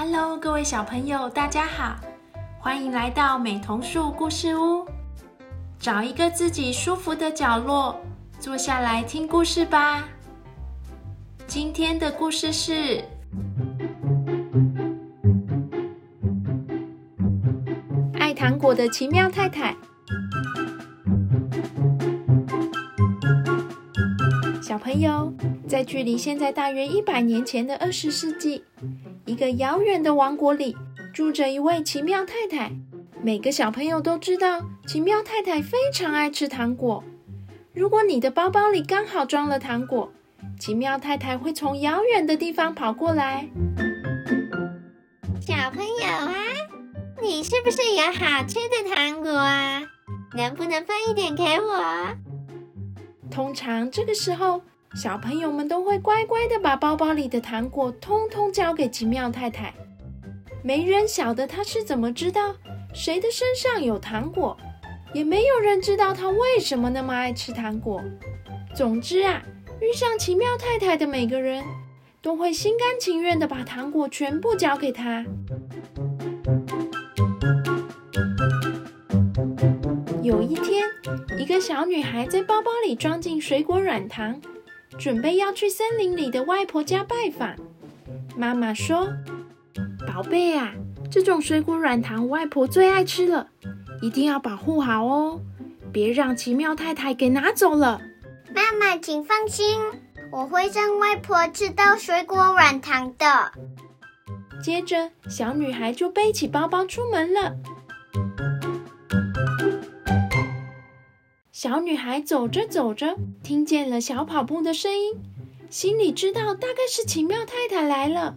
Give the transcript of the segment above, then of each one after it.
Hello，各位小朋友，大家好，欢迎来到美童树故事屋。找一个自己舒服的角落，坐下来听故事吧。今天的故事是《爱糖果的奇妙太太》。小朋友，在距离现在大约一百年前的二十世纪，一个遥远的王国里，住着一位奇妙太太。每个小朋友都知道，奇妙太太非常爱吃糖果。如果你的包包里刚好装了糖果，奇妙太太会从遥远的地方跑过来。小朋友啊，你是不是有好吃的糖果啊？能不能分一点给我？通常这个时候，小朋友们都会乖乖的把包包里的糖果通通交给奇妙太太。没人晓得她是怎么知道。谁的身上有糖果，也没有人知道他为什么那么爱吃糖果。总之啊，遇上奇妙太太的每个人都会心甘情愿的把糖果全部交给她。有一天，一个小女孩在包包里装进水果软糖，准备要去森林里的外婆家拜访。妈妈说：“宝贝啊。”这种水果软糖，外婆最爱吃了，一定要保护好哦，别让奇妙太太给拿走了。妈妈，请放心，我会让外婆吃到水果软糖的。接着，小女孩就背起包包出门了。小女孩走着走着，听见了小跑步的声音，心里知道大概是奇妙太太来了。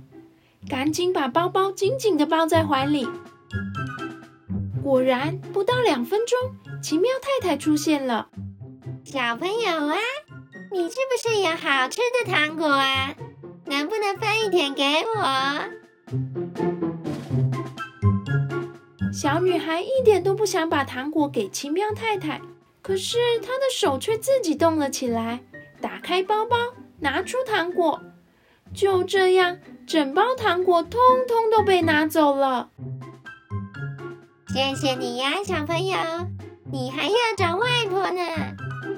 赶紧把包包紧紧的抱在怀里。果然，不到两分钟，奇妙太太出现了。小朋友啊，你是不是有好吃的糖果啊？能不能分一点给我？小女孩一点都不想把糖果给奇妙太太，可是他的手却自己动了起来，打开包包，拿出糖果。就这样，整包糖果通通都被拿走了。谢谢你呀，小朋友，你还要找外婆呢，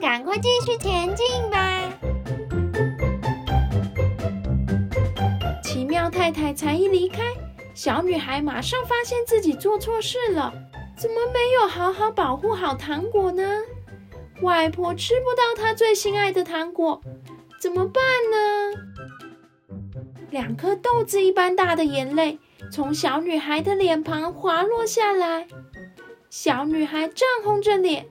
赶快继续前进吧。奇妙太太才一离开，小女孩马上发现自己做错事了，怎么没有好好保护好糖果呢？外婆吃不到她最心爱的糖果，怎么办呢？两颗豆子一般大的眼泪从小女孩的脸庞滑落下来，小女孩涨红着脸，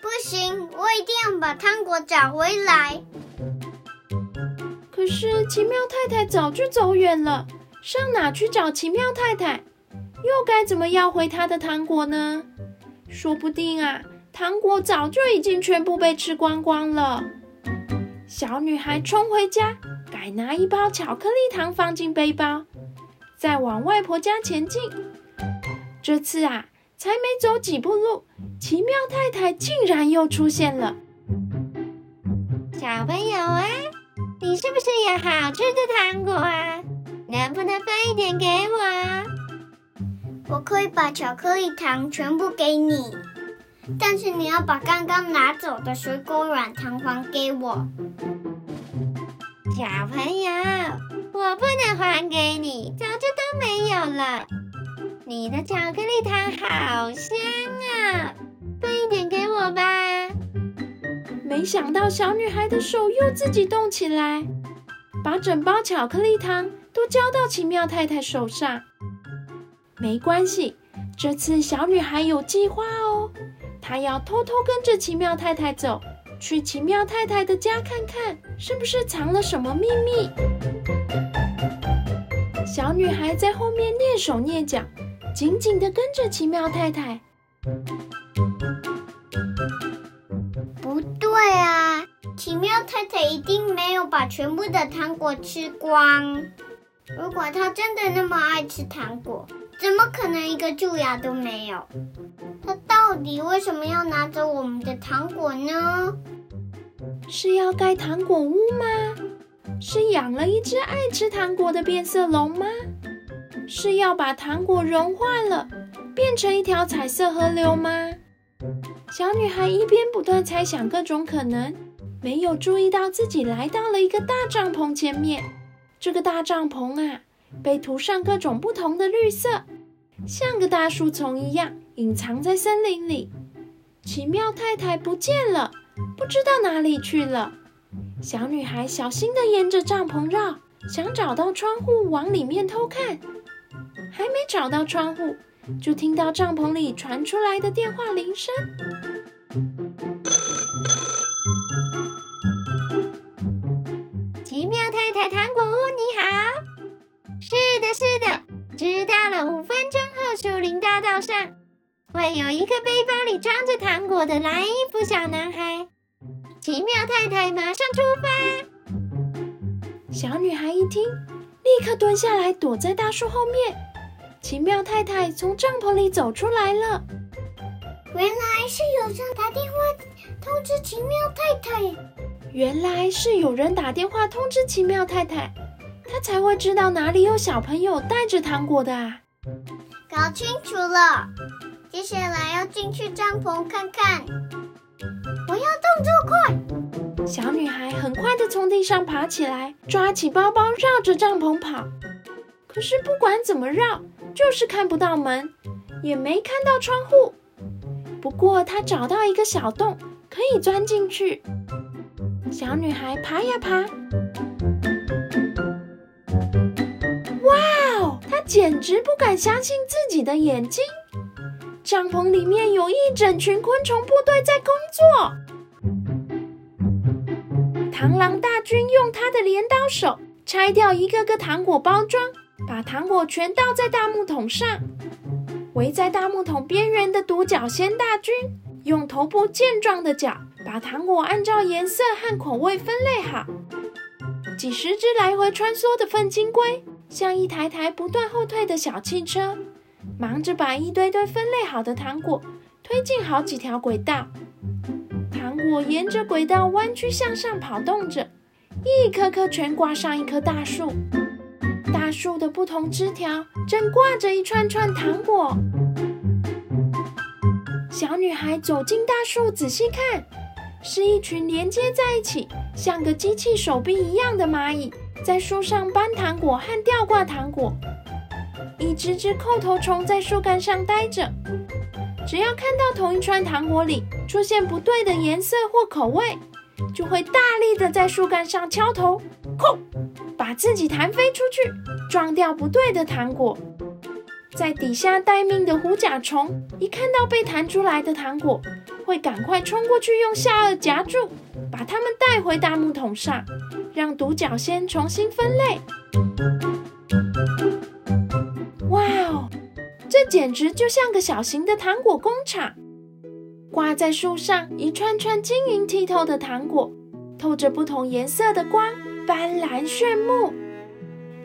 不行，我一定要把糖果找回来。可是奇妙太太早就走远了，上哪去找奇妙太太？又该怎么要回她的糖果呢？说不定啊，糖果早就已经全部被吃光光了。小女孩冲回家。改拿一包巧克力糖放进背包，再往外婆家前进。这次啊，才没走几步路，奇妙太太竟然又出现了。小朋友啊，你是不是有好吃的糖果啊？能不能分一点给我？我可以把巧克力糖全部给你，但是你要把刚刚拿走的水果软糖还给我。小朋友，我不能还给你，早就都没有了。你的巧克力糖好香啊，分一点给我吧。没想到小女孩的手又自己动起来，把整包巧克力糖都交到奇妙太太手上。没关系，这次小女孩有计划哦，她要偷偷跟着奇妙太太走。去奇妙太太的家看看，是不是藏了什么秘密？小女孩在后面蹑手蹑脚，紧紧地跟着奇妙太太。不对啊，奇妙太太一定没有把全部的糖果吃光。如果她真的那么爱吃糖果，怎么可能一个蛀牙都没有？她到底为什么要拿走我们的糖果呢？是要盖糖果屋吗？是养了一只爱吃糖果的变色龙吗？是要把糖果融化了，变成一条彩色河流吗？小女孩一边不断猜想各种可能，没有注意到自己来到了一个大帐篷前面。这个大帐篷啊，被涂上各种不同的绿色，像个大树丛一样，隐藏在森林里。奇妙太太不见了，不知道哪里去了。小女孩小心地沿着帐篷绕，想找到窗户往里面偷看，还没找到窗户。就听到帐篷里传出来的电话铃声。的，是的，知道了。五分钟后，树林大道上会有一个背包里装着糖果的蓝衣服小男孩。奇妙太太马上出发。小女孩一听，立刻蹲下来，躲在大树后面。奇妙太太从帐篷里走出来了。原来是有人打电话通知奇妙太太。原来是有人打电话通知奇妙太太，她才会知道哪里有小朋友带着糖果的啊。搞清楚了，接下来要进去帐篷看看。我要动作快。小女孩很快的从地上爬起来，抓起包包，绕着帐篷跑。可是不管怎么绕，就是看不到门，也没看到窗户。不过她找到一个小洞，可以钻进去。小女孩爬呀爬，简直不敢相信自己的眼睛。帐篷里面有一整群昆虫部队在工作。螳螂大军用他的镰刀手拆掉一个个糖果包装。把糖果全倒在大木桶上，围在大木桶边缘的独角仙大军用头部健壮的脚把糖果按照颜色和口味分类好。几十只来回穿梭的粪金龟像一台台不断后退的小汽车，忙着把一堆堆分类好的糖果推进好几条轨道。糖果沿着轨道弯曲向上跑动着，一颗颗全挂上一棵大树。大树的不同枝条正挂着一串串糖果。小女孩走进大树，仔细看，是一群连接在一起，像个机器手臂一样的蚂蚁，在树上搬糖果和吊挂糖果。一只只扣头虫在树干上待着，只要看到同一串糖果里出现不对的颜色或口味，就会大力的在树干上敲头，哐！把自己弹飞出去，撞掉不对的糖果。在底下待命的虎甲虫一看到被弹出来的糖果，会赶快冲过去，用下颚夹住，把它们回大木桶上，让独角仙重新分类。哇哦，这简直就像个小型的糖果工厂！挂在树上一串串晶莹剔透的糖果，透着不同颜色的光。斑斓炫目，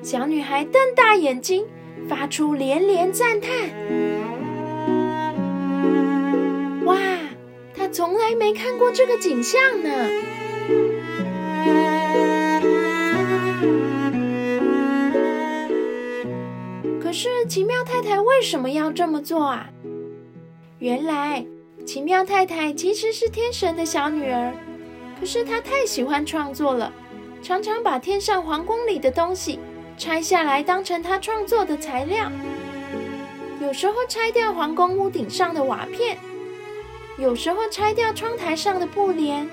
小女孩瞪大眼睛，发出连连赞叹：“哇，她从来没看过这个景象呢！”是奇妙太太为什么要这么做啊？原来奇妙太太其实是天神的小女儿，可是她太喜欢创作了。常常把天上皇宫里的东西拆下来当成她创作的材料，有时候拆掉皇宫屋顶上的瓦片，有时候拆掉窗台上的布帘，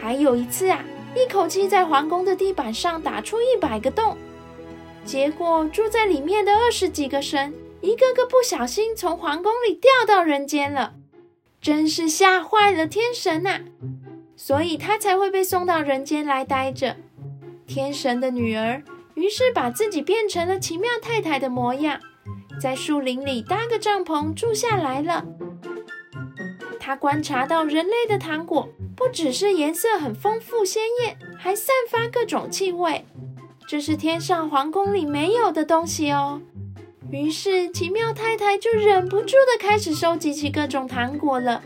还有一次啊，一口气在皇宫的地板上打出一百个洞，结果住在里面的二十几个神一个个不小心从皇宫里掉到人间了，真是吓坏了天神呐！所以他才会被送到人间来待着。天神的女儿于是把自己变成了奇妙太太的模样，在树林里搭个帐篷住下来了。她观察到人类的糖果不只是颜色很丰富鲜艳，还散发各种气味，这是天上皇宫里没有的东西哦。于是奇妙太太就忍不住的开始收集起各种糖果了。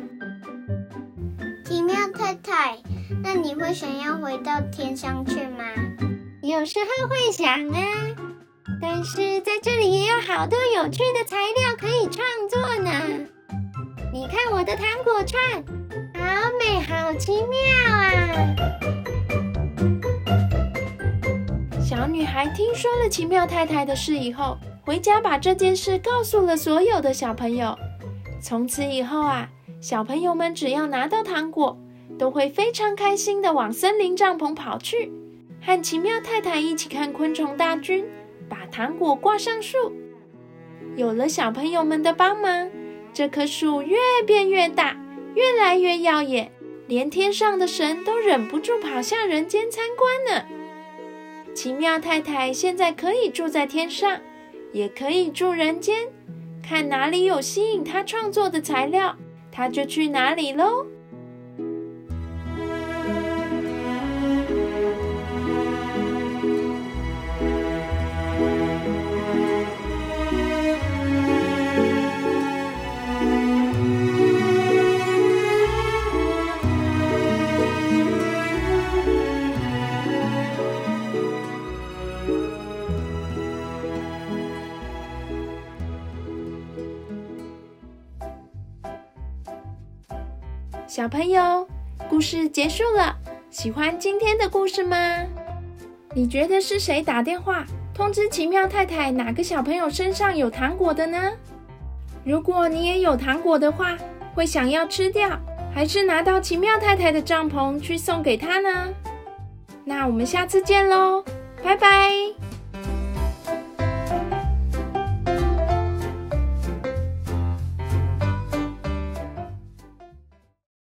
奇妙太太，那你会想要回到天上去吗？有时候会想啊。但是在这里也有好多有趣的材料可以创作呢。你看我的糖果串，好美，好奇妙啊！女孩听说了奇妙太太的事以后，回家把这件事告诉了所有的小朋友。从此以后啊，小朋友们只要拿到糖果，都会非常开心的往森林帐篷跑去，和奇妙太太一起看昆虫大军，把糖果挂上树。有了小朋友们的帮忙，这棵树越变越大，越来越耀眼，连天上的神都忍不住跑下人间参观呢。奇妙太太现在可以住在天上，也可以住人间。看哪里有吸引她创作的材料，她就去哪里喽。小朋友，故事结束了。喜欢今天的故事吗？你觉得是谁打电话通知奇妙太太哪个小朋友身上有糖果的呢？如果你也有糖果的话，会想要吃掉，还是拿到奇妙太太的帐篷去送给她呢？那我们下次见喽，拜拜。